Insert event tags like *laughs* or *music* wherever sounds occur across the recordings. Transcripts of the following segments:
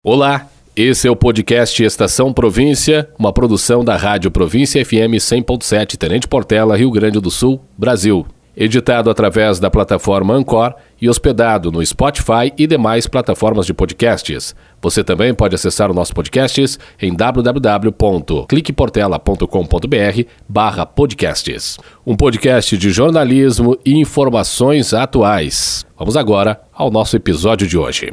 Olá, esse é o podcast Estação Província, uma produção da Rádio Província FM 100.7 Tenente Portela, Rio Grande do Sul, Brasil. Editado através da plataforma Ancor e hospedado no Spotify e demais plataformas de podcasts. Você também pode acessar o nosso podcasts em www.cliqueportela.com.br barra podcasts. Um podcast de jornalismo e informações atuais. Vamos agora ao nosso episódio de hoje.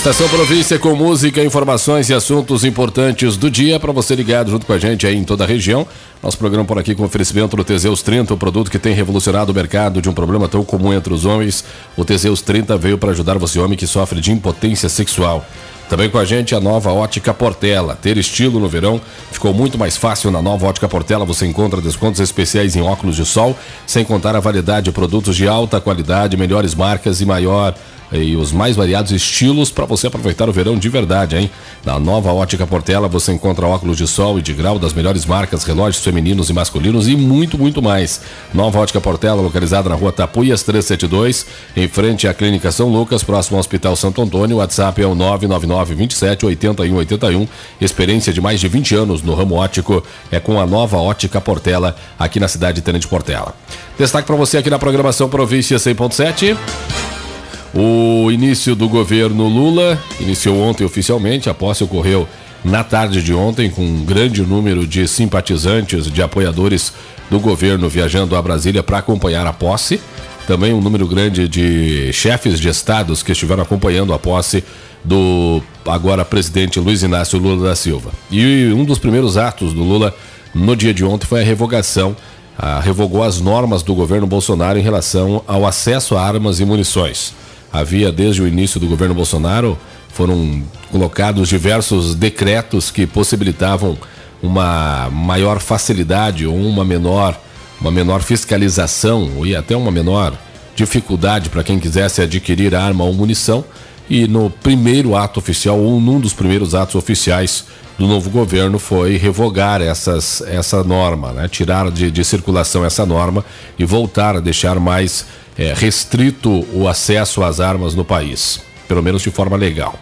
Estação Província com música, informações e assuntos importantes do dia para você ligado junto com a gente aí em toda a região. Nosso programa por aqui com oferecimento do Teseus 30, o produto que tem revolucionado o mercado de um problema tão comum entre os homens. O Teseus 30 veio para ajudar você homem que sofre de impotência sexual. Também com a gente a nova Ótica Portela. Ter estilo no verão ficou muito mais fácil na nova Ótica Portela. Você encontra descontos especiais em óculos de sol, sem contar a variedade de produtos de alta qualidade, melhores marcas e maior e os mais variados estilos para você aproveitar o verão de verdade, hein? Na nova Ótica Portela você encontra óculos de sol e de grau das melhores marcas, relógios femininos e masculinos e muito, muito mais. Nova Ótica Portela, localizada na rua Tapuias 372, em frente à Clínica São Lucas, próximo ao Hospital Santo Antônio. O WhatsApp é o 999 27 8181. Experiência de mais de 20 anos no ramo ótico é com a nova Ótica Portela, aqui na cidade de Tenente Portela. Destaque para você aqui na programação Província 100.7. O início do governo Lula iniciou ontem oficialmente, a posse ocorreu na tarde de ontem, com um grande número de simpatizantes, de apoiadores do governo viajando a Brasília para acompanhar a posse. Também um número grande de chefes de estados que estiveram acompanhando a posse do agora presidente Luiz Inácio Lula da Silva. E um dos primeiros atos do Lula no dia de ontem foi a revogação, a, revogou as normas do governo Bolsonaro em relação ao acesso a armas e munições havia desde o início do governo Bolsonaro, foram colocados diversos decretos que possibilitavam uma maior facilidade ou uma menor, uma menor fiscalização e até uma menor dificuldade para quem quisesse adquirir arma ou munição. E no primeiro ato oficial, ou num dos primeiros atos oficiais do novo governo, foi revogar essas, essa norma, né? tirar de, de circulação essa norma e voltar a deixar mais é, restrito o acesso às armas no país, pelo menos de forma legal.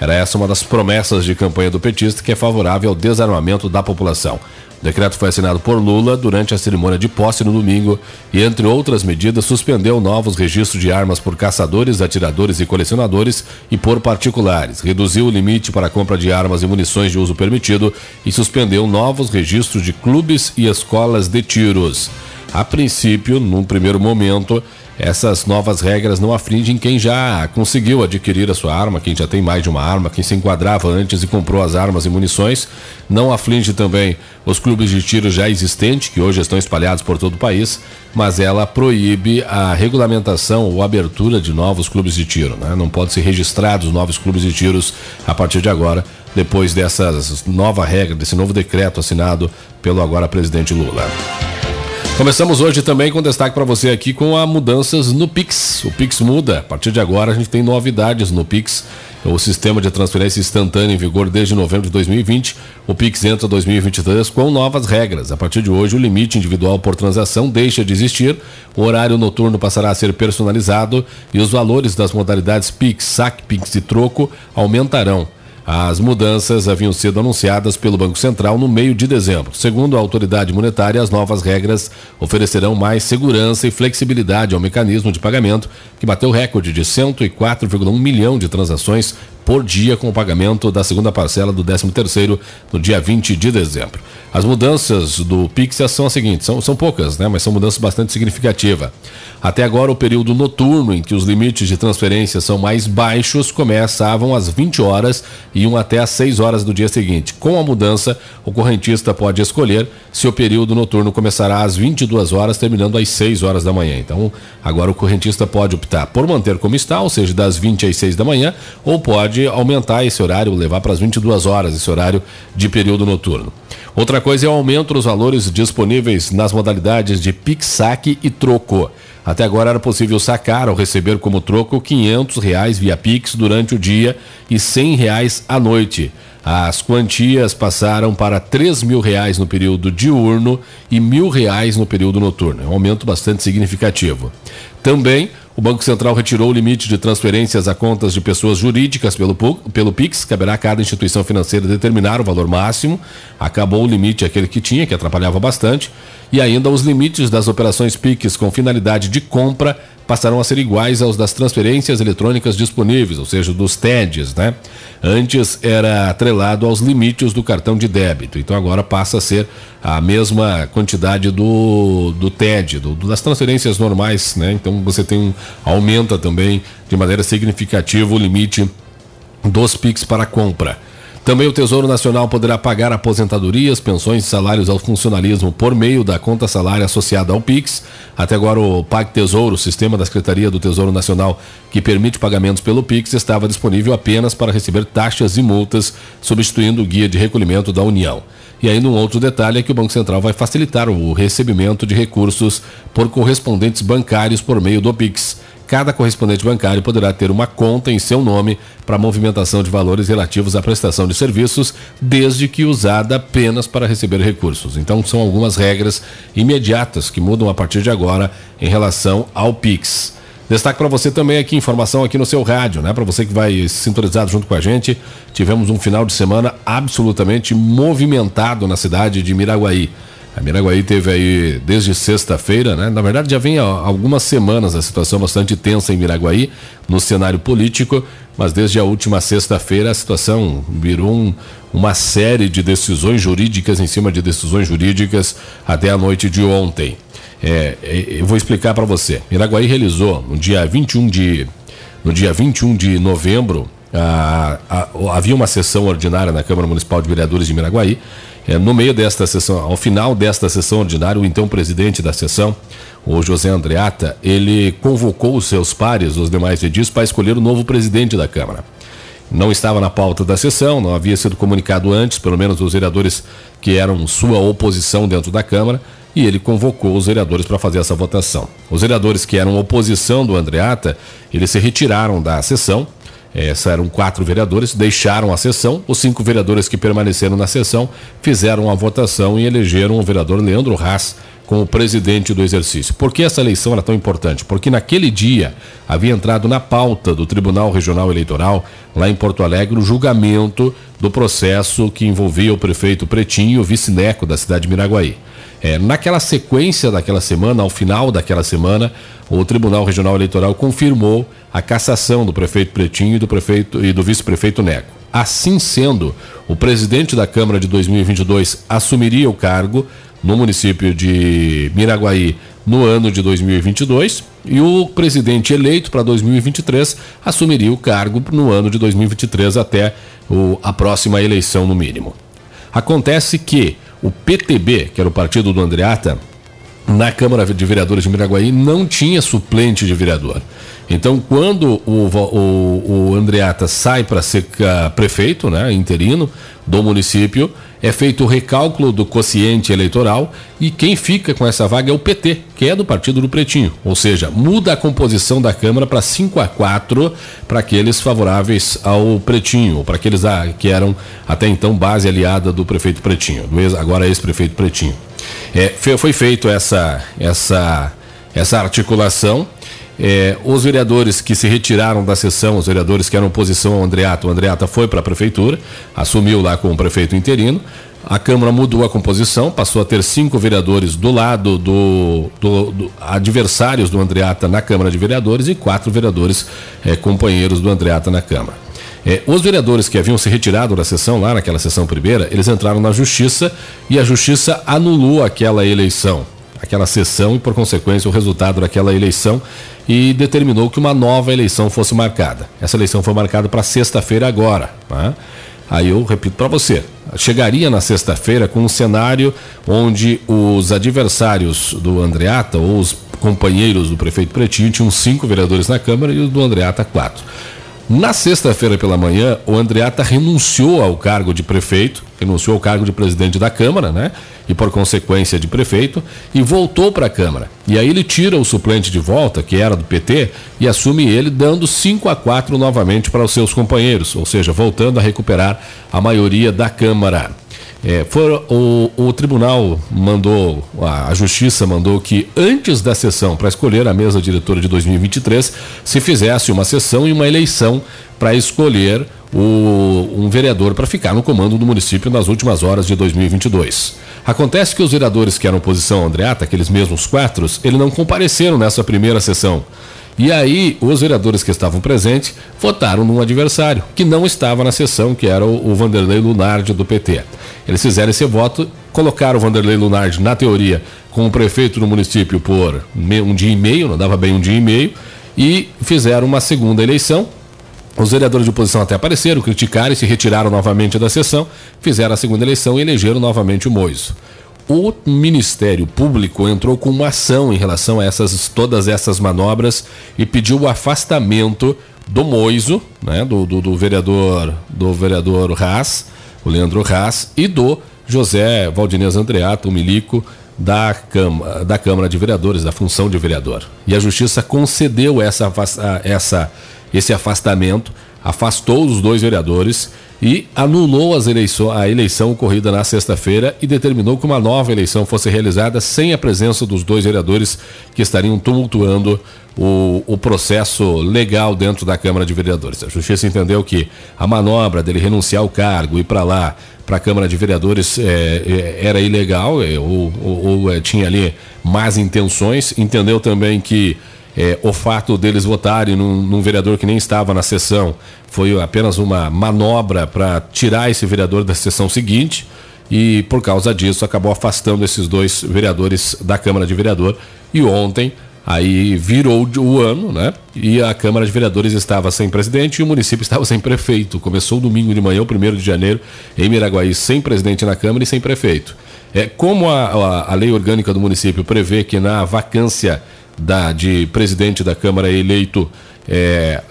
Era essa uma das promessas de campanha do petista que é favorável ao desarmamento da população. O decreto foi assinado por Lula durante a cerimônia de posse no domingo e, entre outras medidas, suspendeu novos registros de armas por caçadores, atiradores e colecionadores e por particulares, reduziu o limite para a compra de armas e munições de uso permitido e suspendeu novos registros de clubes e escolas de tiros. A princípio, num primeiro momento, essas novas regras não afligem quem já conseguiu adquirir a sua arma, quem já tem mais de uma arma, quem se enquadrava antes e comprou as armas e munições. Não aflige também os clubes de tiro já existentes, que hoje estão espalhados por todo o país, mas ela proíbe a regulamentação ou abertura de novos clubes de tiro. Né? Não pode ser registrados novos clubes de tiros a partir de agora, depois dessas nova regra, desse novo decreto assinado pelo agora presidente Lula. Começamos hoje também com destaque para você aqui com a mudanças no Pix. O Pix muda. A partir de agora a gente tem novidades no Pix. O sistema de transferência instantânea em vigor desde novembro de 2020. O Pix entra 2023 com novas regras. A partir de hoje, o limite individual por transação deixa de existir, o horário noturno passará a ser personalizado e os valores das modalidades Pix, SAC, Pix e Troco aumentarão. As mudanças haviam sido anunciadas pelo Banco Central no meio de dezembro. Segundo a autoridade monetária, as novas regras oferecerão mais segurança e flexibilidade ao mecanismo de pagamento, que bateu recorde de 104,1 milhão de transações por dia com o pagamento da segunda parcela do 13º no dia 20 de dezembro. As mudanças do Pix são as seguintes, são, são poucas, né, mas são mudanças bastante significativas. Até agora, o período noturno em que os limites de transferência são mais baixos começavam às 20 horas e iam até às 6 horas do dia seguinte. Com a mudança, o correntista pode escolher se o período noturno começará às 22 horas, terminando às 6 horas da manhã. Então, agora o correntista pode optar por manter como está, ou seja, das 20 às 6 da manhã, ou pode aumentar esse horário, levar para as 22 horas, esse horário de período noturno. Outra coisa é o aumento dos valores disponíveis nas modalidades de PIX-SAC e troco. Até agora era possível sacar ou receber como troco 500 reais via Pix durante o dia e 100 reais à noite. As quantias passaram para R$ mil reais no período diurno e mil reais no período noturno. É um aumento bastante significativo. Também O Banco Central retirou o limite de transferências a contas de pessoas jurídicas pelo, pelo PIX. Caberá a cada instituição financeira determinar o valor máximo. Acabou o limite aquele que tinha, que atrapalhava bastante. E ainda os limites das operações PIX com finalidade de compra passarão a ser iguais aos das transferências eletrônicas disponíveis, ou seja, dos TEDs, né? Antes era atrelado aos limites do cartão de débito, então agora passa a ser a mesma quantidade do, do TED, do, das transferências normais, né? Então você tem aumenta também de maneira significativa o limite dos PIX para compra. Também o Tesouro Nacional poderá pagar aposentadorias, pensões e salários ao funcionalismo por meio da conta salário associada ao PIX. Até agora, o PAC Tesouro, sistema da Secretaria do Tesouro Nacional que permite pagamentos pelo PIX, estava disponível apenas para receber taxas e multas, substituindo o guia de recolhimento da União. E ainda um outro detalhe é que o Banco Central vai facilitar o recebimento de recursos por correspondentes bancários por meio do PIX cada correspondente bancário poderá ter uma conta em seu nome para movimentação de valores relativos à prestação de serviços, desde que usada apenas para receber recursos. Então, são algumas regras imediatas que mudam a partir de agora em relação ao PIX. Destaque para você também aqui, informação aqui no seu rádio, né? Para você que vai sintonizado junto com a gente, tivemos um final de semana absolutamente movimentado na cidade de Miraguaí. A Miraguaí teve aí desde sexta-feira, né? Na verdade, já vem há algumas semanas a situação bastante tensa em Miraguaí, no cenário político, mas desde a última sexta-feira a situação virou um, uma série de decisões jurídicas em cima de decisões jurídicas até a noite de ontem. É, é eu vou explicar para você. Miraguaí realizou no dia 21 de, no dia 21 de novembro, a, a, havia uma sessão ordinária na Câmara Municipal de Vereadores de Miraguaí é, no meio desta sessão, ao final desta sessão ordinária, o então presidente da sessão, o José Andreata, ele convocou os seus pares, os demais edis, para escolher o novo presidente da Câmara. Não estava na pauta da sessão, não havia sido comunicado antes, pelo menos os vereadores que eram sua oposição dentro da Câmara, e ele convocou os vereadores para fazer essa votação. Os vereadores que eram oposição do Andreata, eles se retiraram da sessão é, eram quatro vereadores, deixaram a sessão. Os cinco vereadores que permaneceram na sessão fizeram a votação e elegeram o vereador Leandro Haas como presidente do exercício. Por que essa eleição era tão importante? Porque naquele dia havia entrado na pauta do Tribunal Regional Eleitoral, lá em Porto Alegre, o julgamento do processo que envolvia o prefeito Pretinho e o vice-neco da cidade de Miraguaí. É, naquela sequência daquela semana, ao final daquela semana, o Tribunal Regional Eleitoral confirmou a cassação do prefeito Pretinho e do prefeito e do vice-prefeito Neco. Assim sendo, o presidente da Câmara de 2022 assumiria o cargo no município de Miraguaí no ano de 2022 e o presidente eleito para 2023 assumiria o cargo no ano de 2023 até o, a próxima eleição no mínimo. Acontece que o PTB, que era o partido do Andreata, na Câmara de Vereadores de Miraguaí não tinha suplente de vereador. Então, quando o, o, o Andreata sai para ser uh, prefeito, né, interino do município, é feito o recálculo do quociente eleitoral e quem fica com essa vaga é o PT, que é do Partido do Pretinho. Ou seja, muda a composição da Câmara para 5 a 4 para aqueles favoráveis ao Pretinho, para aqueles ah, que eram até então base aliada do prefeito Pretinho, do ex, agora ex-prefeito Pretinho. É, foi feito essa, essa, essa articulação. É, os vereadores que se retiraram da sessão, os vereadores que eram oposição ao Andreata, o Andreata foi para a prefeitura, assumiu lá como prefeito interino. A Câmara mudou a composição, passou a ter cinco vereadores do lado do, do, do adversários do Andreata na Câmara de Vereadores e quatro vereadores é, companheiros do Andreata na Câmara. É, os vereadores que haviam se retirado da sessão, lá naquela sessão primeira, eles entraram na justiça e a justiça anulou aquela eleição, aquela sessão e, por consequência, o resultado daquela eleição e determinou que uma nova eleição fosse marcada. Essa eleição foi marcada para sexta-feira agora. Né? Aí eu repito para você, chegaria na sexta-feira com um cenário onde os adversários do Andreata, ou os companheiros do prefeito Pretinho, tinham cinco vereadores na Câmara e os do Andreata quatro. Na sexta-feira pela manhã, o Andreata renunciou ao cargo de prefeito, renunciou ao cargo de presidente da Câmara, né? E por consequência de prefeito, e voltou para a Câmara. E aí ele tira o suplente de volta, que era do PT, e assume ele, dando 5 a 4 novamente para os seus companheiros, ou seja, voltando a recuperar a maioria da Câmara. É, for, o, o tribunal mandou, a, a justiça mandou que antes da sessão para escolher a mesa diretora de 2023 se fizesse uma sessão e uma eleição para escolher o, um vereador para ficar no comando do município nas últimas horas de 2022. Acontece que os vereadores que eram oposição Andreata, aqueles mesmos quatro, eles não compareceram nessa primeira sessão. E aí, os vereadores que estavam presentes votaram num adversário, que não estava na sessão, que era o, o Vanderlei Lunardi do PT. Eles fizeram esse voto, colocaram o Vanderlei Lunardi, na teoria, como prefeito do município por um dia e meio, não dava bem um dia e meio, e fizeram uma segunda eleição. Os vereadores de oposição até apareceram, criticaram e se retiraram novamente da sessão, fizeram a segunda eleição e elegeram novamente o Moiso o Ministério Público entrou com uma ação em relação a essas, todas essas manobras e pediu o afastamento do Moiso, né, do, do, do vereador do vereador Haas, o Leandro Haas, e do José Valdinez Andreato, o Milico, da, Câmara, da Câmara de Vereadores, da função de vereador. E a Justiça concedeu essa, essa, esse afastamento, afastou os dois vereadores e anulou eleições, a eleição ocorrida na sexta-feira e determinou que uma nova eleição fosse realizada sem a presença dos dois vereadores que estariam tumultuando o, o processo legal dentro da Câmara de Vereadores. A Justiça entendeu que a manobra dele renunciar ao cargo e para lá, para a Câmara de Vereadores, é, é, era ilegal é, ou, ou, ou é, tinha ali más intenções. Entendeu também que é, o fato deles votarem num, num, vereador que nem estava na sessão foi apenas uma manobra para tirar esse vereador da sessão seguinte e por causa disso acabou afastando esses dois vereadores da Câmara de Vereador e ontem aí virou o ano, né? E a Câmara de Vereadores estava sem presidente e o município *laughs* estava sem prefeito. Começou domingo de manhã, o primeiro de janeiro, em Miraguaí, sem presidente na Câmara e sem prefeito. É, como a, a, a lei orgânica do município prevê que na vacância da, de presidente da Câmara eleito é,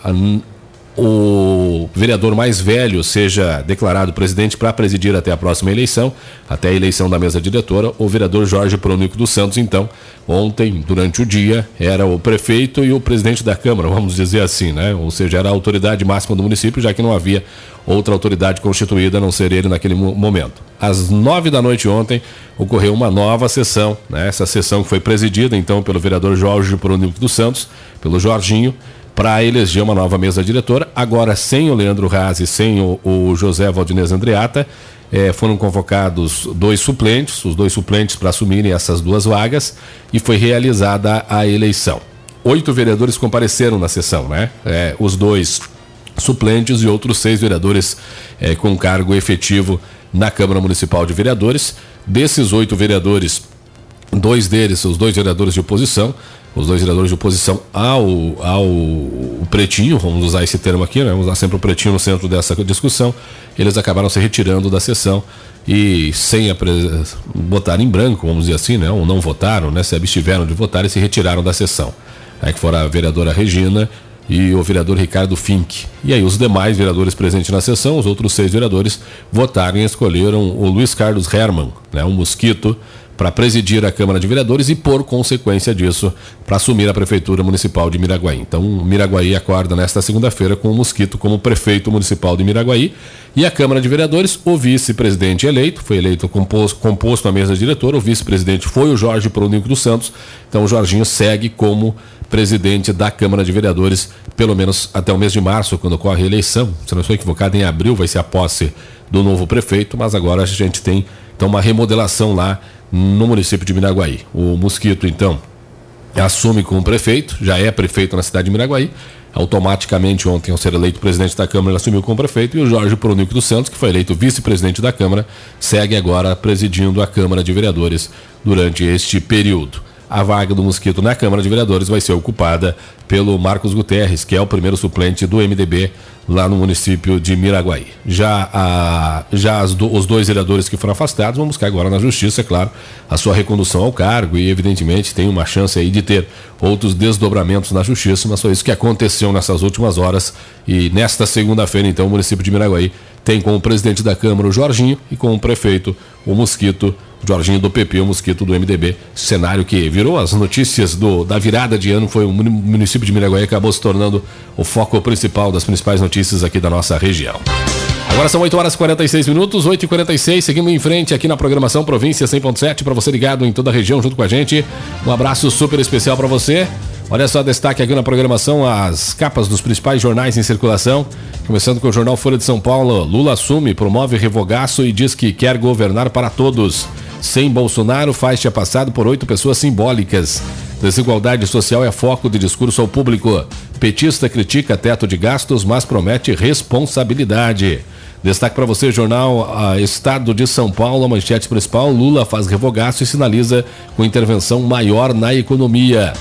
o vereador mais velho seja declarado presidente para presidir até a próxima eleição, até a eleição da mesa diretora, o vereador Jorge Pronico dos Santos, então, ontem, durante o dia, era o prefeito e o presidente da Câmara, vamos dizer assim, né? Ou seja, era a autoridade máxima do município, já que não havia outra autoridade constituída a não ser ele naquele momento. Às nove da noite ontem, ocorreu uma nova sessão, né? Essa sessão foi presidida, então, pelo vereador Jorge Pronico dos Santos, pelo Jorginho, para eleger uma nova mesa diretora, agora sem o Leandro Raz e sem o, o José Valdinez Andreata. É, foram convocados dois suplentes, os dois suplentes para assumirem essas duas vagas, e foi realizada a eleição. Oito vereadores compareceram na sessão, né? É, os dois suplentes e outros seis vereadores é, com cargo efetivo na Câmara Municipal de Vereadores. Desses oito vereadores, dois deles, os dois vereadores de oposição, os dois vereadores de oposição ao, ao pretinho, vamos usar esse termo aqui, né? vamos usar sempre o pretinho no centro dessa discussão, eles acabaram se retirando da sessão e sem botar em branco, vamos dizer assim, né? ou não votaram, né? se abstiveram de votar e se retiraram da sessão. Aí que foram a vereadora Regina e o vereador Ricardo Fink. E aí os demais vereadores presentes na sessão, os outros seis vereadores, votaram e escolheram o Luiz Carlos Herman, né? um mosquito, para presidir a Câmara de Vereadores e, por consequência disso, para assumir a Prefeitura Municipal de Miraguaí. Então, Miraguaí acorda nesta segunda-feira com o Mosquito como prefeito municipal de Miraguaí e a Câmara de Vereadores, o vice-presidente eleito, foi eleito composto, composto a mesa diretora, o vice-presidente foi o Jorge Pronico dos Santos, então o Jorginho segue como presidente da Câmara de Vereadores, pelo menos até o mês de março, quando ocorre a eleição. Se não estou equivocado, em abril vai ser a posse do novo prefeito, mas agora a gente tem então uma remodelação lá no município de Miraguaí. O Mosquito, então, assume como prefeito, já é prefeito na cidade de Miraguaí. Automaticamente, ontem, ao ser eleito presidente da Câmara, ele assumiu como prefeito. E o Jorge Pronico dos Santos, que foi eleito vice-presidente da Câmara, segue agora presidindo a Câmara de Vereadores durante este período a vaga do Mosquito na Câmara de Vereadores vai ser ocupada pelo Marcos Guterres, que é o primeiro suplente do MDB lá no município de Miraguaí. Já, a, já do, os dois vereadores que foram afastados vão buscar agora na Justiça, é claro, a sua recondução ao cargo e, evidentemente, tem uma chance aí de ter outros desdobramentos na Justiça, mas foi isso que aconteceu nessas últimas horas. E nesta segunda-feira, então, o município de Miraguaí tem como presidente da Câmara o Jorginho e como prefeito o Mosquito Jorginho do PP, o mosquito do MDB. Cenário que virou as notícias do, da virada de ano, foi o município de Miraguaí acabou se tornando o foco principal das principais notícias aqui da nossa região. Agora são 8 horas e 46 minutos, 8 e 46 seguimos em frente aqui na programação Província 100.7, para você ligado em toda a região junto com a gente. Um abraço super especial para você. Olha só, destaque aqui na programação as capas dos principais jornais em circulação. Começando com o jornal Folha de São Paulo. Lula assume, promove revogaço e diz que quer governar para todos. Sem Bolsonaro, faixa passado por oito pessoas simbólicas. Desigualdade social é foco de discurso ao público. Petista critica teto de gastos, mas promete responsabilidade. Destaque para você, jornal Estado de São Paulo, manchete principal, Lula faz revogaço e sinaliza com intervenção maior na economia.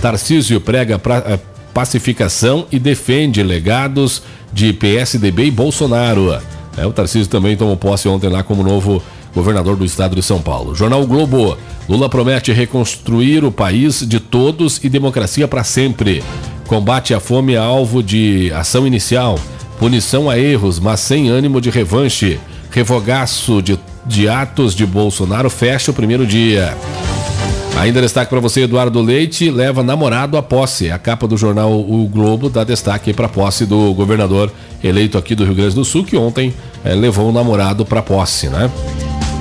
Tarcísio prega pra, eh, pacificação e defende legados de PSDB e Bolsonaro. É, o Tarcísio também tomou posse ontem lá como novo governador do estado de São Paulo. Jornal Globo. Lula promete reconstruir o país de todos e democracia para sempre. Combate à fome é alvo de ação inicial. Punição a erros, mas sem ânimo de revanche. Revogaço de, de atos de Bolsonaro fecha o primeiro dia. Ainda destaque para você, Eduardo Leite leva namorado à posse. A capa do jornal O Globo dá destaque para a posse do governador eleito aqui do Rio Grande do Sul, que ontem é, levou o namorado para posse, né?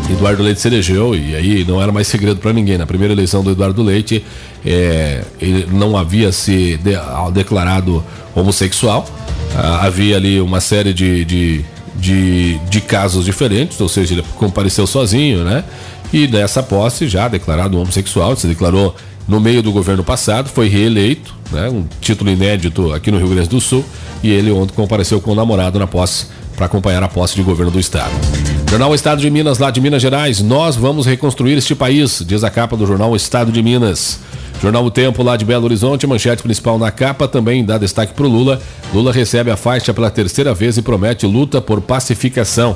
Eduardo Leite se elegeu e aí não era mais segredo para ninguém. Na primeira eleição do Eduardo Leite, é, ele não havia se de, declarado homossexual. Ah, havia ali uma série de, de, de, de, casos diferentes, ou seja, ele compareceu sozinho, né? E nessa posse, já declarado homossexual, se declarou no meio do governo passado, foi reeleito, né? Um título inédito aqui no Rio Grande do Sul, e ele ontem compareceu com o namorado na posse para acompanhar a posse de governo do estado. Jornal Estado de Minas, lá de Minas Gerais, nós vamos reconstruir este país, diz a capa do jornal Estado de Minas. Jornal O Tempo, lá de Belo Horizonte, manchete principal na capa, também dá destaque para o Lula. Lula recebe a faixa pela terceira vez e promete luta por pacificação.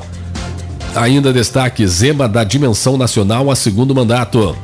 Ainda destaque: Zema da dimensão nacional a segundo mandato.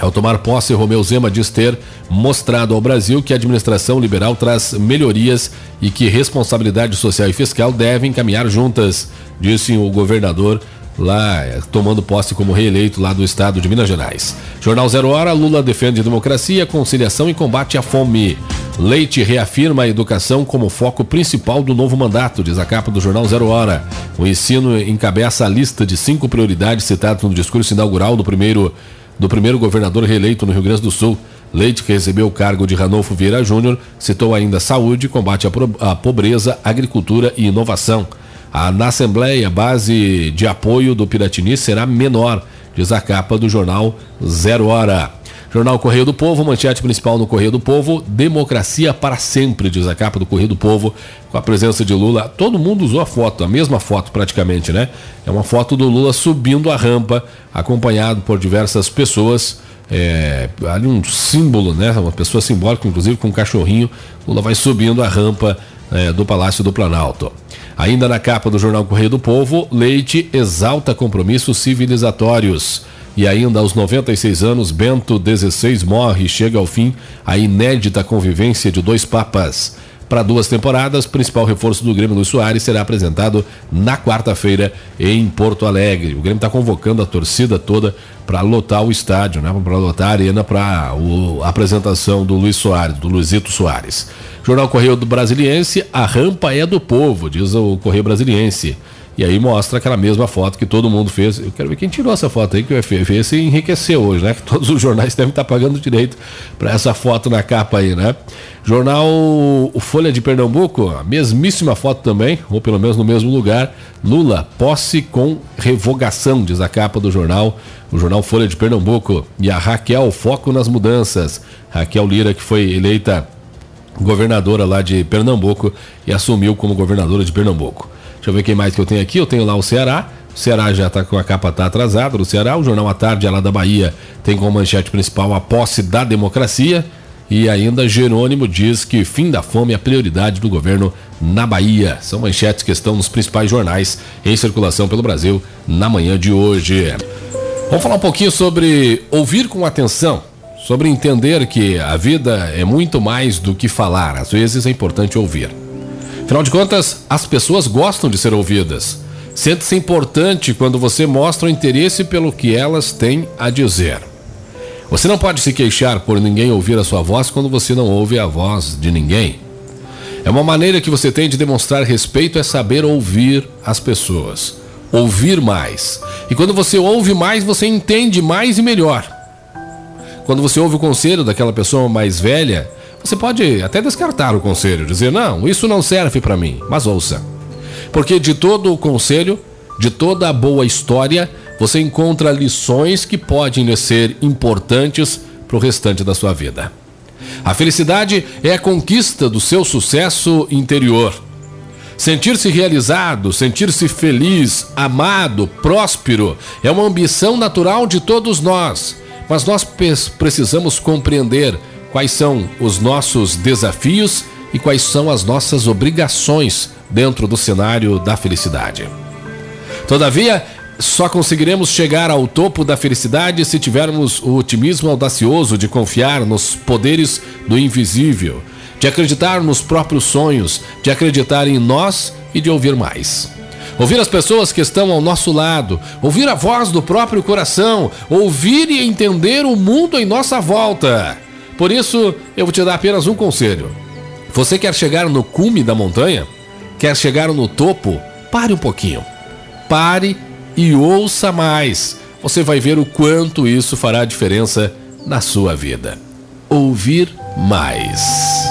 Ao tomar posse, Romeu Zema diz ter mostrado ao Brasil que a administração liberal traz melhorias e que responsabilidade social e fiscal devem caminhar juntas, disse o governador lá tomando posse como reeleito lá do estado de Minas Gerais. Jornal Zero Hora, Lula defende democracia, conciliação e combate à fome. Leite reafirma a educação como foco principal do novo mandato, diz a capa do Jornal Zero Hora. O ensino encabeça a lista de cinco prioridades citadas no discurso inaugural do primeiro, do primeiro governador reeleito no Rio Grande do Sul. Leite, que recebeu o cargo de Ranolfo Vieira Júnior, citou ainda saúde, combate à pobreza, agricultura e inovação. A, na Assembleia, a base de apoio do Piratini será menor, diz a capa do jornal Zero Hora. Jornal Correio do Povo, manchete principal no Correio do Povo, democracia para sempre, diz a capa do Correio do Povo, com a presença de Lula. Todo mundo usou a foto, a mesma foto praticamente, né? É uma foto do Lula subindo a rampa, acompanhado por diversas pessoas. É, ali um símbolo, né? Uma pessoa simbólica, inclusive com um cachorrinho. Lula vai subindo a rampa é, do Palácio do Planalto. Ainda na capa do jornal Correio do Povo, Leite exalta compromissos civilizatórios. E ainda aos 96 anos, Bento XVI morre e chega ao fim a inédita convivência de dois papas. Para duas temporadas, principal reforço do Grêmio Luiz Soares será apresentado na quarta-feira em Porto Alegre. O Grêmio está convocando a torcida toda para lotar o estádio, né? para lotar a arena para a apresentação do Luiz Soares, do Luizito Soares. Jornal Correio do Brasiliense, a rampa é do povo, diz o Correio Brasiliense. E aí mostra aquela mesma foto que todo mundo fez. Eu quero ver quem tirou essa foto aí, que o FFS enriqueceu hoje, né? Que todos os jornais devem estar pagando direito para essa foto na capa aí, né? Jornal Folha de Pernambuco, a mesmíssima foto também, ou pelo menos no mesmo lugar. Lula, posse com revogação, diz a capa do jornal, o jornal Folha de Pernambuco. E a Raquel, foco nas mudanças. Raquel Lira, que foi eleita governadora lá de Pernambuco e assumiu como governadora de Pernambuco. Deixa eu ver quem mais que eu tenho aqui. Eu tenho lá o Ceará. O Ceará já está com a capa tá atrasada. O Ceará, o Jornal à Tarde, lá da Bahia, tem como manchete principal a posse da democracia. E ainda Jerônimo diz que fim da fome é a prioridade do governo na Bahia. São manchetes que estão nos principais jornais em circulação pelo Brasil na manhã de hoje. Vamos falar um pouquinho sobre ouvir com atenção sobre entender que a vida é muito mais do que falar, às vezes é importante ouvir. Afinal de contas, as pessoas gostam de ser ouvidas. Sente-se importante quando você mostra o interesse pelo que elas têm a dizer. Você não pode se queixar por ninguém ouvir a sua voz quando você não ouve a voz de ninguém. É uma maneira que você tem de demonstrar respeito é saber ouvir as pessoas. Ouvir mais. E quando você ouve mais, você entende mais e melhor. Quando você ouve o conselho daquela pessoa mais velha, você pode até descartar o conselho, dizer: "Não, isso não serve para mim", mas ouça. Porque de todo o conselho, de toda a boa história, você encontra lições que podem ser importantes para o restante da sua vida. A felicidade é a conquista do seu sucesso interior. Sentir-se realizado, sentir-se feliz, amado, próspero é uma ambição natural de todos nós, mas nós precisamos compreender quais são os nossos desafios e quais são as nossas obrigações dentro do cenário da felicidade. Todavia, só conseguiremos chegar ao topo da felicidade se tivermos o otimismo audacioso de confiar nos poderes do invisível, de acreditar nos próprios sonhos, de acreditar em nós e de ouvir mais. Ouvir as pessoas que estão ao nosso lado, ouvir a voz do próprio coração, ouvir e entender o mundo em nossa volta. Por isso, eu vou te dar apenas um conselho. Você quer chegar no cume da montanha? Quer chegar no topo? Pare um pouquinho. Pare e ouça mais. Você vai ver o quanto isso fará diferença na sua vida. Ouvir mais.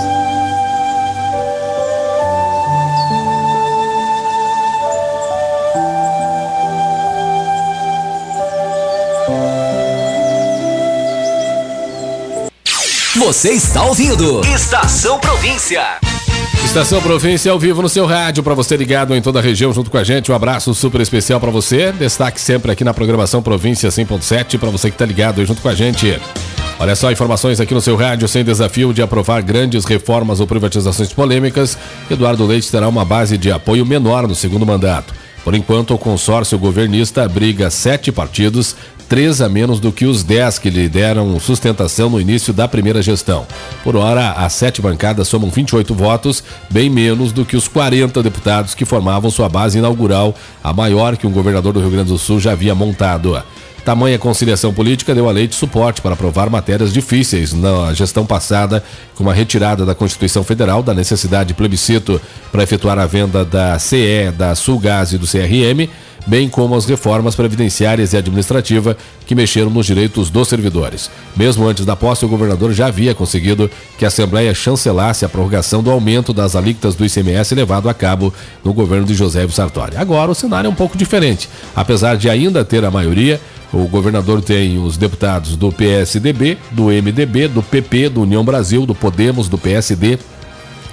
Você está ouvindo Estação Província. Estação Província ao vivo no seu rádio, para você ligado em toda a região junto com a gente. Um abraço super especial para você. Destaque sempre aqui na programação Província 100.7 para você que está ligado junto com a gente. Olha só, informações aqui no seu rádio sem desafio de aprovar grandes reformas ou privatizações polêmicas. Eduardo Leite terá uma base de apoio menor no segundo mandato. Por enquanto, o consórcio governista abriga sete partidos três a menos do que os dez que lhe deram sustentação no início da primeira gestão. Por hora, as sete bancadas somam 28 votos, bem menos do que os 40 deputados que formavam sua base inaugural, a maior que um governador do Rio Grande do Sul já havia montado. Tamanha conciliação política deu a lei de suporte para aprovar matérias difíceis na gestão passada, como a retirada da Constituição Federal da necessidade de plebiscito para efetuar a venda da CE, da Sulgás e do CRM, bem como as reformas previdenciárias e administrativa que mexeram nos direitos dos servidores. Mesmo antes da posse, o governador já havia conseguido que a Assembleia chancelasse a prorrogação do aumento das alíquotas do ICMS levado a cabo no governo de José Sartori. Agora o cenário é um pouco diferente. Apesar de ainda ter a maioria, o governador tem os deputados do PSDB, do MDB, do PP, do União Brasil, do Podemos, do PSD,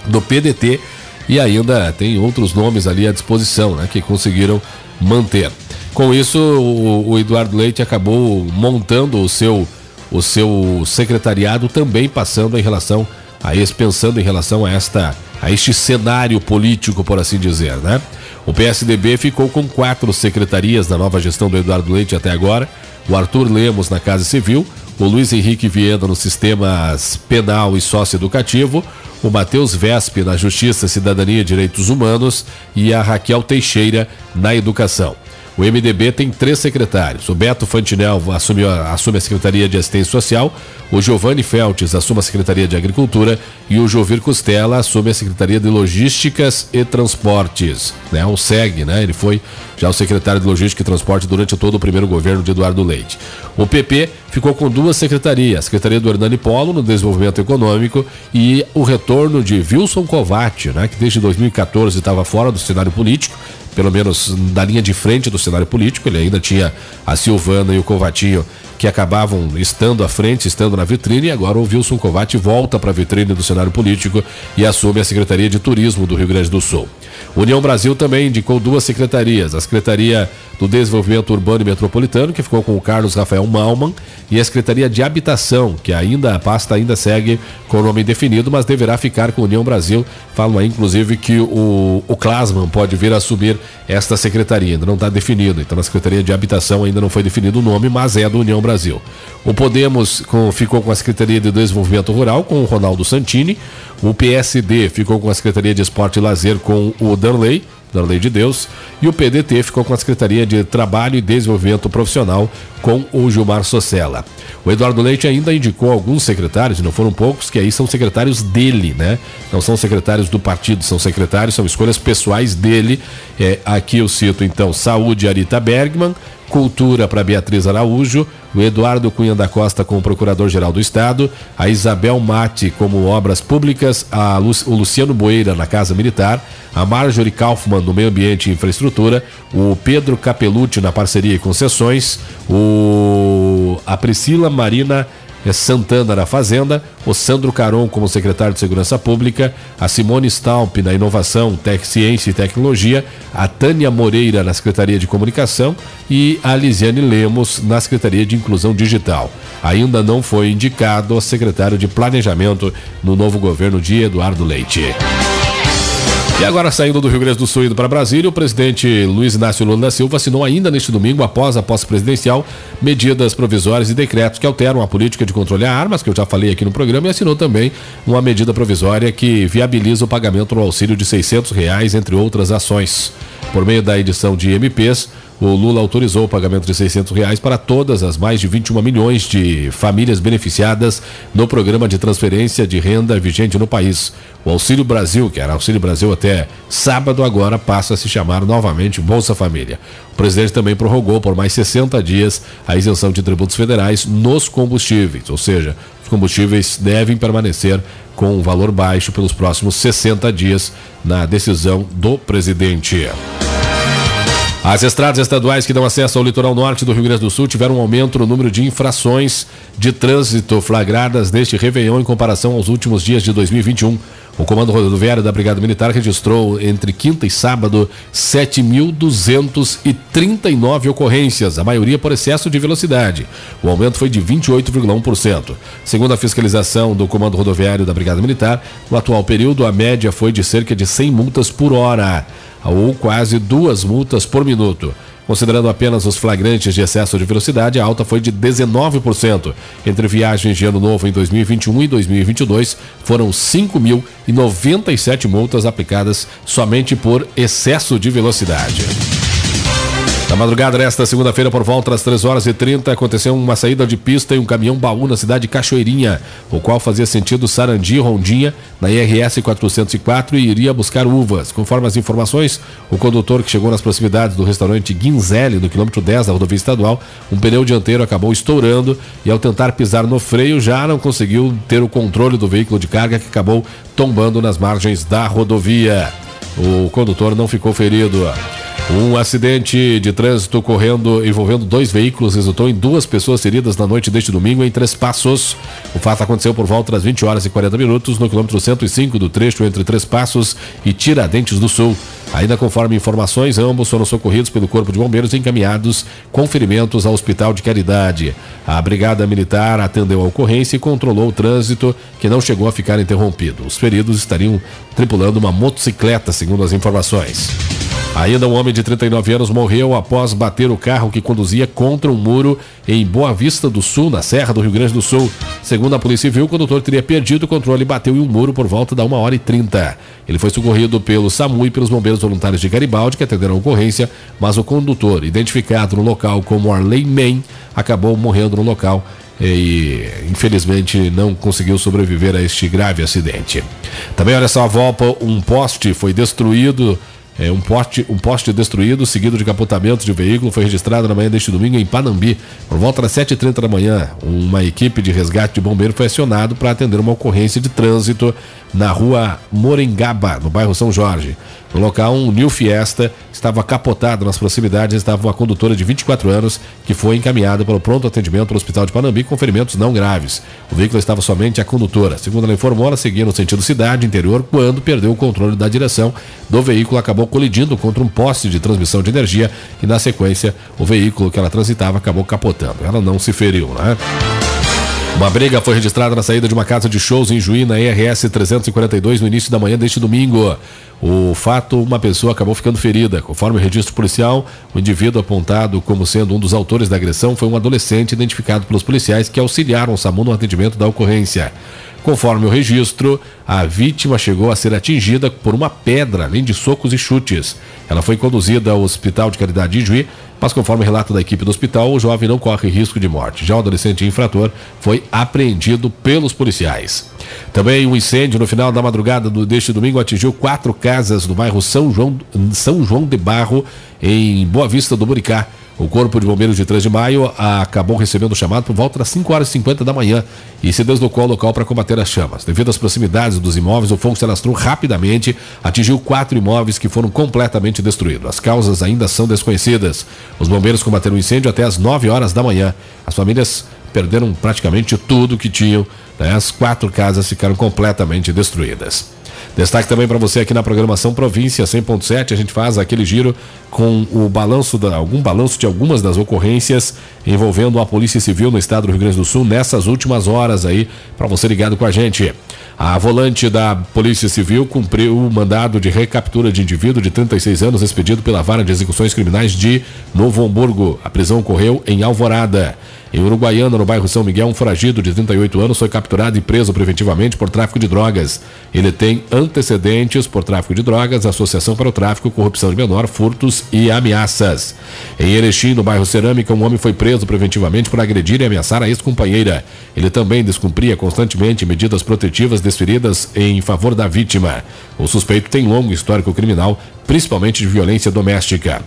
do PDT e ainda tem outros nomes ali à disposição, né, que conseguiram manter. Com isso, o, o Eduardo Leite acabou montando o seu, o seu secretariado também passando em relação a esse, pensando em relação a esta a este cenário político, por assim dizer, né? O PSDB ficou com quatro secretarias na nova gestão do Eduardo Leite até agora. O Arthur Lemos na Casa Civil, o Luiz Henrique Viena no Sistemas Penal e Socioeducativo, o Matheus Vespe na Justiça, Cidadania e Direitos Humanos e a Raquel Teixeira na Educação. O MDB tem três secretários. O Beto Fantinel assume, assume a Secretaria de Assistência Social, o Giovanni Feltes assume a Secretaria de Agricultura e o Jovir Costela assume a Secretaria de Logísticas e Transportes. Né? O SEG, né? Ele foi já o secretário de Logística e Transporte durante todo o primeiro governo de Eduardo Leite. O PP ficou com duas secretarias, a Secretaria do Hernani Polo no Desenvolvimento Econômico e o retorno de Wilson Covatti, né? Que desde 2014 estava fora do cenário político, pelo menos da linha de frente do cenário político. Ele ainda tinha a Silvana e o Covatinho que acabavam estando à frente, estando na vitrine, e agora o Wilson Covatti volta para a vitrine do cenário político e assume a Secretaria de Turismo do Rio Grande do Sul. União Brasil também indicou duas secretarias, a Secretaria do Desenvolvimento Urbano e Metropolitano, que ficou com o Carlos Rafael Malman, e a Secretaria de Habitação, que ainda a pasta ainda segue com o nome indefinido, mas deverá ficar com a União Brasil. Falam aí, inclusive, que o, o Klasman pode vir a assumir esta secretaria, ainda não está definido. Então, na Secretaria de Habitação ainda não foi definido o nome, mas é do União Brasil. O Podemos ficou com a Secretaria de Desenvolvimento Rural, com o Ronaldo Santini. O PSD ficou com a Secretaria de Esporte e Lazer, com o Danley da Lei de Deus, e o PDT ficou com a Secretaria de Trabalho e Desenvolvimento Profissional com o Gilmar Socella. O Eduardo Leite ainda indicou alguns secretários, e não foram poucos, que aí são secretários dele, né? Não são secretários do partido, são secretários, são escolhas pessoais dele. É, aqui eu cito então Saúde Arita Bergman, Cultura para Beatriz Araújo, o Eduardo Cunha da Costa como Procurador-Geral do Estado, a Isabel Mate como Obras Públicas, Lu, o Luciano Boeira na Casa Militar, a Marjorie Kaufmann no Meio Ambiente e Infraestrutura, o Pedro Capelucci na Parceria e Concessões, o, a Priscila Marina Santana na Fazenda, o Sandro Caron como secretário de Segurança Pública, a Simone Stalp na Inovação, Tec Ciência e Tecnologia, a Tânia Moreira na Secretaria de Comunicação e a Lisiane Lemos na Secretaria de Inclusão Digital. Ainda não foi indicado o secretário de Planejamento no novo governo de Eduardo Leite. E agora, saindo do Rio Grande do Sul indo para Brasília, o presidente Luiz Inácio Lula da Silva assinou ainda neste domingo, após a posse presidencial, medidas provisórias e decretos que alteram a política de controle a armas, que eu já falei aqui no programa, e assinou também uma medida provisória que viabiliza o pagamento do auxílio de 600 reais, entre outras ações. Por meio da edição de MPs, o Lula autorizou o pagamento de 600 reais para todas as mais de 21 milhões de famílias beneficiadas no programa de transferência de renda vigente no país. O Auxílio Brasil, que era Auxílio Brasil até sábado, agora passa a se chamar novamente Bolsa Família. O presidente também prorrogou por mais 60 dias a isenção de tributos federais nos combustíveis, ou seja, os combustíveis devem permanecer com um valor baixo pelos próximos 60 dias na decisão do presidente. As estradas estaduais que dão acesso ao litoral norte do Rio Grande do Sul tiveram um aumento no número de infrações de trânsito flagradas neste Réveillon em comparação aos últimos dias de 2021. O Comando Rodoviário da Brigada Militar registrou entre quinta e sábado 7.239 ocorrências, a maioria por excesso de velocidade. O aumento foi de 28,1%. Segundo a fiscalização do Comando Rodoviário da Brigada Militar, no atual período a média foi de cerca de 100 multas por hora ou quase duas multas por minuto. Considerando apenas os flagrantes de excesso de velocidade, a alta foi de 19%. Entre viagens de ano novo em 2021 e 2022, foram 5.097 multas aplicadas somente por excesso de velocidade. Na madrugada desta segunda-feira, por volta das 3 horas e 30, aconteceu uma saída de pista e um caminhão baú na cidade de Cachoeirinha, o qual fazia sentido Sarandi Rondinha, na IRS 404 e iria buscar uvas. Conforme as informações, o condutor que chegou nas proximidades do restaurante Guinzelli, no quilômetro 10 da rodovia estadual, um pneu dianteiro acabou estourando e, ao tentar pisar no freio, já não conseguiu ter o controle do veículo de carga que acabou tombando nas margens da rodovia. O condutor não ficou ferido. Um acidente de trânsito ocorrendo envolvendo dois veículos resultou em duas pessoas feridas na noite deste domingo em Três Passos. O fato aconteceu por volta das 20 horas e 40 minutos no quilômetro 105 do trecho entre Três Passos e Tiradentes do Sul. Ainda conforme informações, ambos foram socorridos pelo Corpo de Bombeiros e encaminhados com ferimentos ao Hospital de Caridade. A Brigada Militar atendeu a ocorrência e controlou o trânsito, que não chegou a ficar interrompido. Os feridos estariam tripulando uma motocicleta, segundo as informações. Ainda um homem de 39 anos morreu após bater o carro que conduzia contra um muro em Boa Vista do Sul, na Serra do Rio Grande do Sul. Segundo a Polícia Civil, o condutor teria perdido o controle e bateu em um muro por volta da 1 hora e 30. Ele foi socorrido pelo SAMU e pelos bombeiros voluntários de Garibaldi, que atenderam a ocorrência, mas o condutor, identificado no local como Arley Man, acabou morrendo no local e infelizmente não conseguiu sobreviver a este grave acidente. Também, olha só, a Volpa, um poste foi destruído é, um, poste, um poste destruído, seguido de capotamento de veículo, foi registrado na manhã deste domingo em Panambi. Por volta das 7h30 da manhã, uma equipe de resgate de bombeiro foi acionado para atender uma ocorrência de trânsito na rua Morengaba, no bairro São Jorge. No local, um New Fiesta estava capotado nas proximidades, estava uma condutora de 24 anos que foi encaminhada para o pronto atendimento para o Hospital de Panambi com ferimentos não graves. O veículo estava somente a condutora. Segundo ela informou, ela seguia no sentido cidade interior quando perdeu o controle da direção do veículo, acabou colidindo contra um poste de transmissão de energia e, na sequência, o veículo que ela transitava acabou capotando. Ela não se feriu, né? Uma briga foi registrada na saída de uma casa de shows em Juí, na IRS 342, no início da manhã deste domingo. O fato, uma pessoa acabou ficando ferida. Conforme o registro policial, o indivíduo apontado como sendo um dos autores da agressão foi um adolescente identificado pelos policiais que auxiliaram o SAMU no atendimento da ocorrência. Conforme o registro, a vítima chegou a ser atingida por uma pedra, além de socos e chutes. Ela foi conduzida ao Hospital de Caridade de Juí, mas conforme relato da equipe do hospital, o jovem não corre risco de morte. Já o adolescente infrator foi apreendido pelos policiais. Também um incêndio no final da madrugada deste domingo atingiu quatro casas no bairro São João, São João de Barro, em Boa Vista do Buricá. O Corpo de Bombeiros de 3 de Maio acabou recebendo o chamado por volta das 5 horas e 50 da manhã e se deslocou ao local para combater as chamas. Devido às proximidades dos imóveis, o fogo se alastrou rapidamente, atingiu quatro imóveis que foram completamente destruídos. As causas ainda são desconhecidas. Os bombeiros combateram o incêndio até as 9 horas da manhã. As famílias perderam praticamente tudo que tinham. Né? As quatro casas ficaram completamente destruídas. Destaque também para você aqui na programação Província 100.7, a gente faz aquele giro com o balanço da algum balanço de algumas das ocorrências envolvendo a Polícia Civil no estado do Rio Grande do Sul nessas últimas horas aí, para você ligado com a gente. A volante da Polícia Civil cumpriu o mandado de recaptura de indivíduo de 36 anos expedido pela Vara de Execuções Criminais de Novo Hamburgo. A prisão ocorreu em Alvorada. Em Uruguaiana, no bairro São Miguel, um foragido de 38 anos foi capturado e preso preventivamente por tráfico de drogas. Ele tem antecedentes por tráfico de drogas, associação para o tráfico, corrupção de menor, furtos e ameaças. Em Erechim, no bairro Cerâmica, um homem foi preso preventivamente por agredir e ameaçar a ex-companheira. Ele também descumpria constantemente medidas protetivas desferidas em favor da vítima. O suspeito tem longo histórico criminal, principalmente de violência doméstica.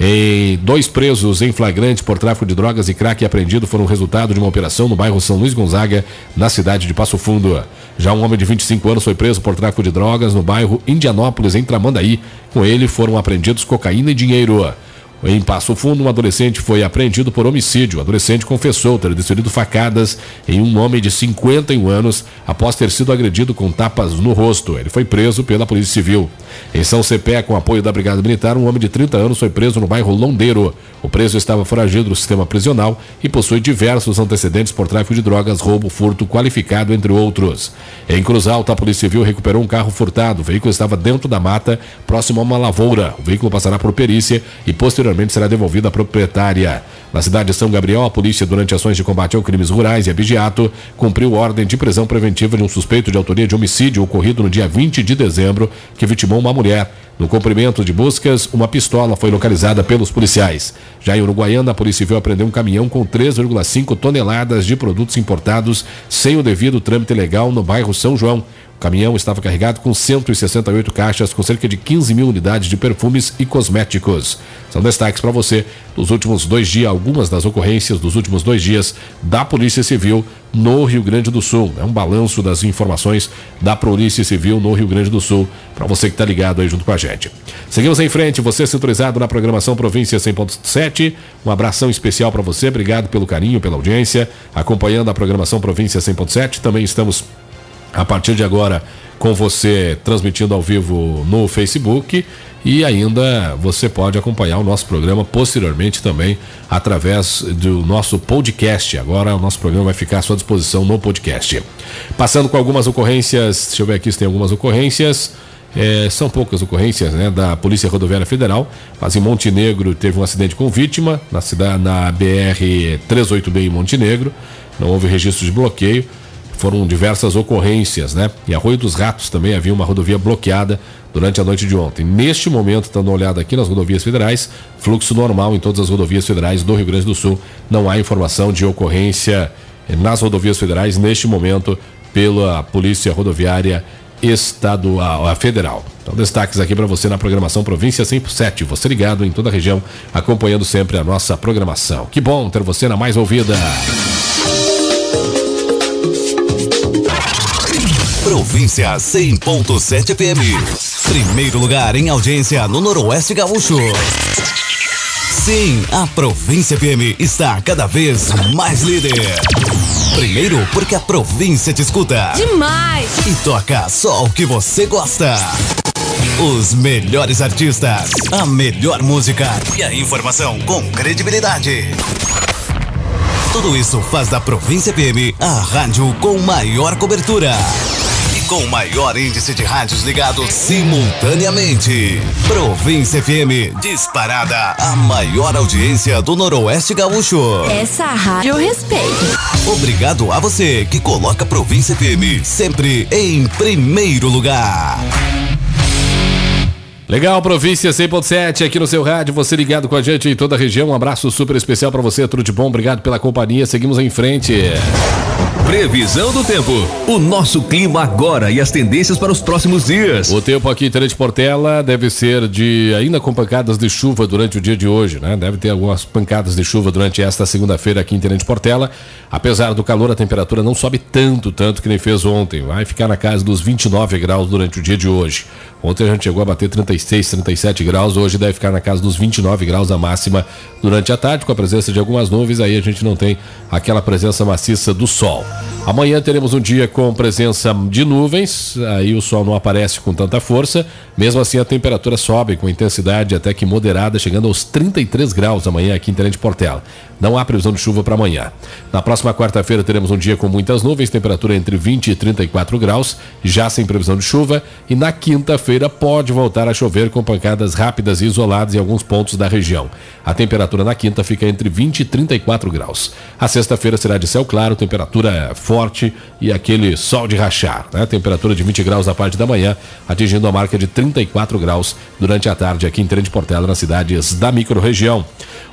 E dois presos em flagrante por tráfico de drogas e crack apreendido foram resultado de uma operação no bairro São Luís Gonzaga, na cidade de Passo Fundo. Já um homem de 25 anos foi preso por tráfico de drogas no bairro Indianópolis, em Tramandaí. Com ele foram apreendidos cocaína e dinheiro. Em Passo Fundo, um adolescente foi apreendido por homicídio. O adolescente confessou ter desferido facadas em um homem de 51 anos após ter sido agredido com tapas no rosto. Ele foi preso pela Polícia Civil. Em São Cepé, com apoio da Brigada Militar, um homem de 30 anos foi preso no bairro Londeiro. O preso estava foragido do sistema prisional e possui diversos antecedentes por tráfico de drogas, roubo, furto qualificado, entre outros. Em Cruz Alta, a Polícia Civil recuperou um carro furtado. O veículo estava dentro da mata, próximo a uma lavoura. O veículo passará por perícia e posteriormente posteriormente será devolvida à proprietária. Na cidade de São Gabriel, a polícia, durante ações de combate ao crimes rurais e abigeato, cumpriu ordem de prisão preventiva de um suspeito de autoria de homicídio ocorrido no dia 20 de dezembro, que vitimou uma mulher. No cumprimento de buscas, uma pistola foi localizada pelos policiais. Já em Uruguaiana, a Polícia Civil apreendeu um caminhão com 3,5 toneladas de produtos importados sem o devido trâmite legal no bairro São João. Caminhão estava carregado com 168 caixas com cerca de 15 mil unidades de perfumes e cosméticos. São destaques para você dos últimos dois dias, algumas das ocorrências dos últimos dois dias da Polícia Civil no Rio Grande do Sul. É um balanço das informações da Polícia Civil no Rio Grande do Sul, para você que está ligado aí junto com a gente. Seguimos em frente, você sintonizado na programação Província 100.7. Um abração especial para você, obrigado pelo carinho, pela audiência, acompanhando a programação Província 100.7. Também estamos a partir de agora com você transmitindo ao vivo no Facebook e ainda você pode acompanhar o nosso programa posteriormente também através do nosso podcast. Agora o nosso programa vai ficar à sua disposição no podcast. Passando com algumas ocorrências, deixa eu ver aqui se tem algumas ocorrências. É, são poucas ocorrências né, da Polícia Rodoviária Federal, mas em Montenegro teve um acidente com vítima, na, cidade, na BR 386 em Montenegro, não houve registro de bloqueio foram diversas ocorrências, né? E Arroio dos Ratos também havia uma rodovia bloqueada durante a noite de ontem. Neste momento, dando uma olhada aqui nas rodovias federais, fluxo normal em todas as rodovias federais do Rio Grande do Sul. Não há informação de ocorrência nas rodovias federais neste momento pela Polícia Rodoviária Estadual, a Federal. Então, destaques aqui para você na programação Província 107. Você ligado em toda a região, acompanhando sempre a nossa programação. Que bom ter você na mais ouvida. Província 100.7 FM. Primeiro lugar em audiência no Noroeste Gaúcho. Sim, a Província FM está cada vez mais líder. Primeiro, porque a província te escuta. Demais! E toca só o que você gosta. Os melhores artistas, a melhor música e a informação com credibilidade. Tudo isso faz da Província FM a rádio com maior cobertura com o maior índice de rádios ligados simultaneamente. Província FM, disparada, a maior audiência do Noroeste Gaúcho. Essa rádio eu respeito. Obrigado a você que coloca Província FM sempre em primeiro lugar. Legal, província 100.7 aqui no seu rádio, você ligado com a gente em toda a região. Um abraço super especial para você, tudo de bom. Obrigado pela companhia. Seguimos em frente. Previsão do tempo. O nosso clima agora e as tendências para os próximos dias. O tempo aqui em Tenente Portela deve ser de ainda com pancadas de chuva durante o dia de hoje, né? Deve ter algumas pancadas de chuva durante esta segunda-feira aqui em Tenente Portela. Apesar do calor, a temperatura não sobe tanto, tanto que nem fez ontem. Vai ficar na casa dos 29 graus durante o dia de hoje. Ontem a gente chegou a bater 36, 37 graus, hoje deve ficar na casa dos 29 graus a máxima durante a tarde, com a presença de algumas nuvens, aí a gente não tem aquela presença maciça do sol. Amanhã teremos um dia com presença de nuvens, aí o sol não aparece com tanta força, mesmo assim a temperatura sobe com intensidade até que moderada, chegando aos 33 graus amanhã aqui em Tenente Portela. Não há previsão de chuva para amanhã. Na próxima quarta-feira teremos um dia com muitas nuvens, temperatura entre 20 e 34 graus, já sem previsão de chuva, e na quinta-feira pode voltar a chover com pancadas rápidas e isoladas em alguns pontos da região. A temperatura na quinta fica entre 20 e 34 graus. A sexta-feira será de céu claro, temperatura forte e aquele sol de rachar, né? Temperatura de 20 graus na parte da manhã, atingindo a marca de 34 graus durante a tarde aqui em Trem de Portela, nas cidades da microrregião.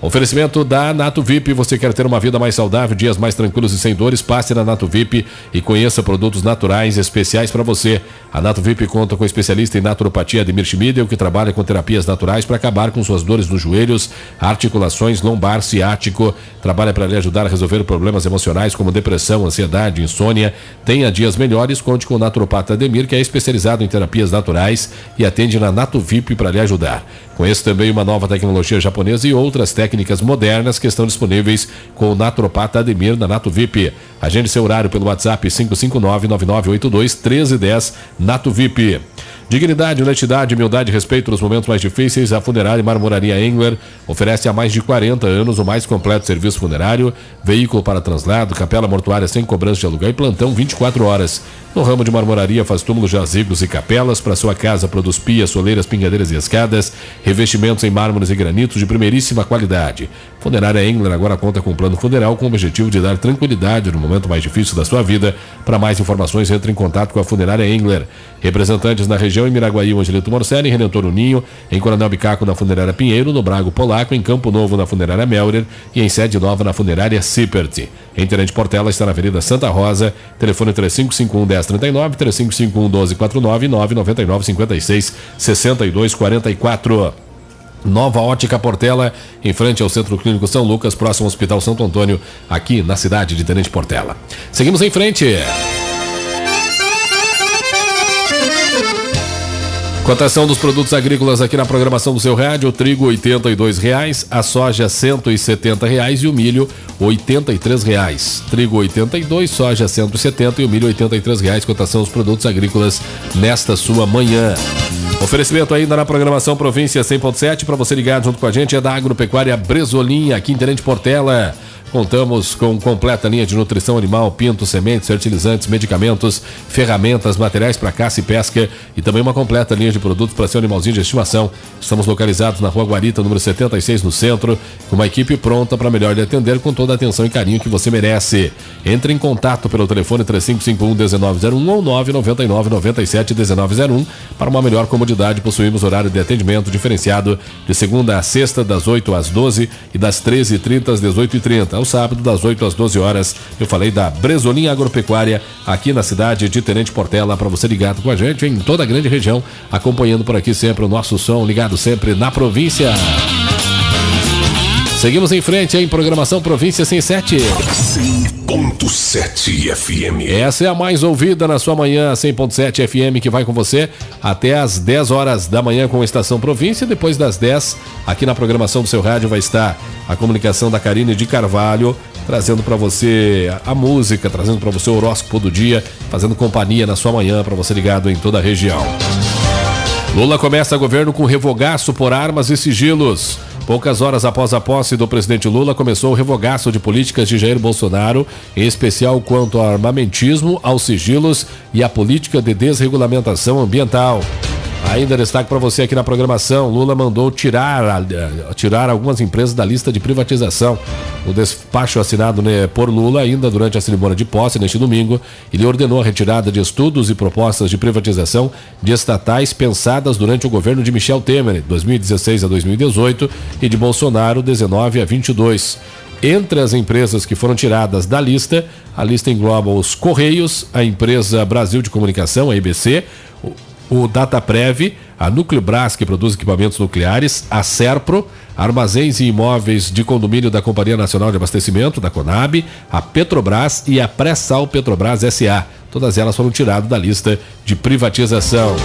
Oferecimento da Nato VIP. Você quer ter uma vida mais saudável, dias mais tranquilos e sem dores? Passe na Nato VIP e conheça produtos naturais especiais para você. A Nato VIP conta com especialista em naturopatia Ademir Schmidel, que trabalha com terapias naturais para acabar com suas dores nos joelhos, articulações, lombar, ciático. Trabalha para lhe ajudar a resolver problemas emocionais como depressão, ansiedade, insônia. Tenha dias melhores, conte com o naturopata Ademir, que é especializado em terapias naturais e atende na Nato VIP para lhe ajudar. Conheça também uma nova tecnologia japonesa e outras técnicas modernas que estão disponíveis com o naturopata Ademir da Nato VIP. Agende seu horário pelo WhatsApp 559-9982-1310 Nato VIP. Dignidade, honestidade, humildade e respeito nos momentos mais difíceis, a Funerária Marmoraria Engler oferece há mais de 40 anos o mais completo serviço funerário, veículo para translado, capela mortuária sem cobrança de aluguel e plantão 24 horas. No ramo de marmoraria faz túmulos, jazigos e capelas para sua casa, produz pias, soleiras, pingadeiras e escadas, revestimentos em mármores e granitos de primeiríssima qualidade. Funerária Engler agora conta com um plano funeral com o objetivo de dar tranquilidade no momento mais difícil da sua vida. Para mais informações, entre em contato com a Funerária Engler. Representantes na região em Miraguaí, Angelito Morcelli, em Redentor Uninho, em Coronel Bicaco na Funerária Pinheiro, no Brago Polaco, em Campo Novo na Funerária Melrer e em Sede Nova na Funerária Cipert. Em Tenente Portela está na Avenida Santa Rosa, telefone 3551 1039, 3551 1249 999 56 62 44. Nova Ótica Portela, em frente ao Centro Clínico São Lucas, próximo ao Hospital Santo Antônio, aqui na cidade de Tenente Portela. Seguimos em frente. Cotação dos produtos agrícolas aqui na programação do seu rádio: o trigo R$ 82,00, a soja R$ 170,00 e o milho R$ 83,00. Trigo 82, soja 170 e o milho R$ 83,00. Cotação dos produtos agrícolas nesta sua manhã. Oferecimento ainda na programação Província 100.7 para você ligar junto com a gente é da Agropecuária Bresolim, aqui em Tenente Portela. Contamos com completa linha de nutrição animal, pinto, sementes, fertilizantes, medicamentos, ferramentas, materiais para caça e pesca e também uma completa linha de produtos para seu animalzinho de estimação. Estamos localizados na Rua Guarita, número 76, no centro, com uma equipe pronta para melhor lhe atender com toda a atenção e carinho que você merece. Entre em contato pelo telefone 3551-1901 ou 999-97-1901 para uma melhor comodidade. Possuímos horário de atendimento diferenciado de segunda a sexta, das 8 às 12 e das 13h30 às 18h30 ao sábado, das 8 às 12 horas. Eu falei da Bresolim Agropecuária, aqui na cidade de Tenente Portela, para você ligado com a gente em toda a grande região, acompanhando por aqui sempre o nosso som, ligado sempre na província. Seguimos em frente em programação Província 107. 100.7 FM. Essa é a mais ouvida na sua manhã, 100.7 FM, que vai com você até às 10 horas da manhã com a Estação Província. Depois das 10, aqui na programação do seu rádio vai estar a comunicação da Karine de Carvalho, trazendo para você a música, trazendo para você o horóscopo do dia, fazendo companhia na sua manhã para você ligado em toda a região. Lula começa governo com revogaço por armas e sigilos. Poucas horas após a posse do presidente Lula, começou o revogaço de políticas de Jair Bolsonaro, em especial quanto ao armamentismo, aos sigilos e à política de desregulamentação ambiental. Ainda destaque para você aqui na programação: Lula mandou tirar, tirar algumas empresas da lista de privatização. O despacho assinado né, por Lula, ainda durante a cerimônia de posse neste domingo, ele ordenou a retirada de estudos e propostas de privatização de estatais pensadas durante o governo de Michel Temer, 2016 a 2018, e de Bolsonaro, 19 a 22. Entre as empresas que foram tiradas da lista, a lista engloba os Correios, a empresa Brasil de Comunicação, a IBC, o Dataprev, a Núcleobras, que produz equipamentos nucleares, a Serpro, Armazéns e Imóveis de Condomínio da Companhia Nacional de Abastecimento, da Conab, a Petrobras e a Pré-Sal Petrobras SA. Todas elas foram tiradas da lista de privatização.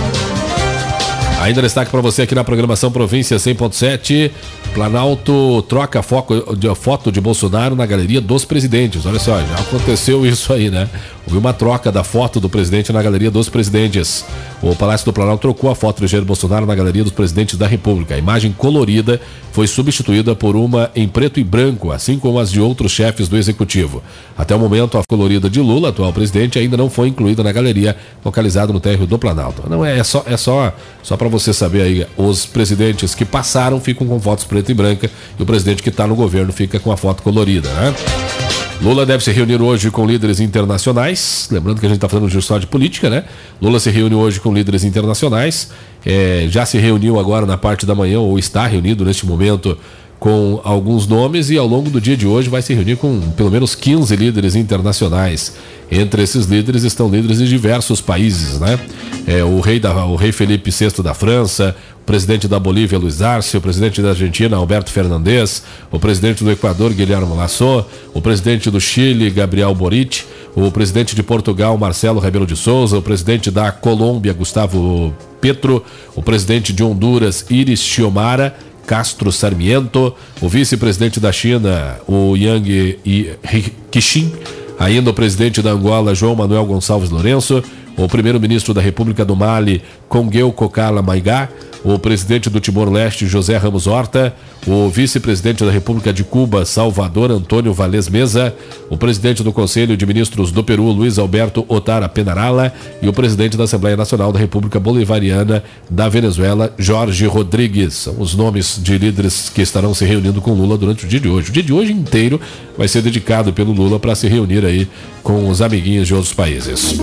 Ainda destaque para você aqui na programação Província 100.7. Planalto troca foco de, foto de Bolsonaro na galeria dos presidentes. Olha só, já aconteceu *laughs* isso aí, né? Houve uma troca da foto do presidente na galeria dos presidentes. O Palácio do Planalto trocou a foto de Jair Bolsonaro na galeria dos presidentes da República. A imagem colorida foi substituída por uma em preto e branco, assim como as de outros chefes do executivo. Até o momento, a colorida de Lula, atual presidente, ainda não foi incluída na galeria localizada no térreo do Planalto. Não é, é só é só só para você saber aí, os presidentes que passaram ficam com fotos preta e branca e o presidente que está no governo fica com a foto colorida, né? Lula deve se reunir hoje com líderes internacionais. Lembrando que a gente está falando história de política, né? Lula se reúne hoje com líderes internacionais. É, já se reuniu agora na parte da manhã, ou está reunido neste momento com alguns nomes e ao longo do dia de hoje vai se reunir com pelo menos 15 líderes internacionais. Entre esses líderes estão líderes de diversos países, né? É, o, rei da, o rei Felipe VI da França, o presidente da Bolívia, Luiz Arce, o presidente da Argentina, Alberto Fernandes, o presidente do Equador, Guilherme Lasso, o presidente do Chile, Gabriel Boric, o presidente de Portugal, Marcelo Rebelo de Souza, o presidente da Colômbia, Gustavo Petro, o presidente de Honduras, Iris Chiomara, Castro Sarmiento, o vice-presidente da China, o Yang Qixin, ainda o presidente da Angola, João Manuel Gonçalves Lourenço, o primeiro-ministro da República do Mali, Congueu Kokala Maigá, o presidente do Timor-Leste, José Ramos Horta, o vice-presidente da República de Cuba, Salvador Antônio Valés Mesa, o presidente do Conselho de Ministros do Peru, Luiz Alberto Otara Penarala, e o presidente da Assembleia Nacional da República Bolivariana da Venezuela, Jorge Rodrigues. São os nomes de líderes que estarão se reunindo com Lula durante o dia de hoje. O dia de hoje inteiro vai ser dedicado pelo Lula para se reunir aí com os amiguinhos de outros países.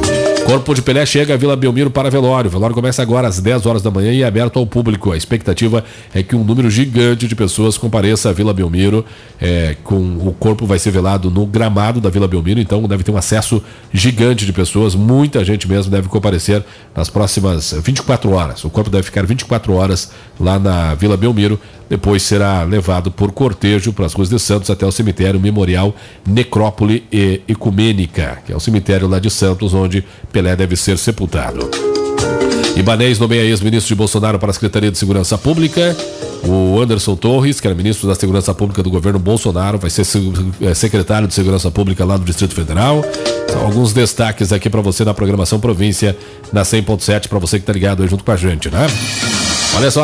Corpo de Pelé chega a Vila Belmiro para velório. O velório começa agora às 10 horas da manhã e é aberto ao público. A expectativa é que um número gigante de pessoas compareça à Vila Belmiro. É, com o corpo vai ser velado no gramado da Vila Belmiro, então deve ter um acesso gigante de pessoas. Muita gente mesmo deve comparecer nas próximas 24 horas. O corpo deve ficar 24 horas lá na Vila Belmiro. Depois será levado por cortejo para as ruas de Santos até o cemitério Memorial Necrópole Ecumênica, que é o cemitério lá de Santos, onde Pelé deve ser sepultado. Ibanez nomeia ex-ministro de Bolsonaro para a Secretaria de Segurança Pública. O Anderson Torres, que era ministro da Segurança Pública do governo Bolsonaro, vai ser é, secretário de Segurança Pública lá do Distrito Federal. São alguns destaques aqui para você na programação província, na 100.7, para você que está ligado aí junto com a gente, né? Olha só.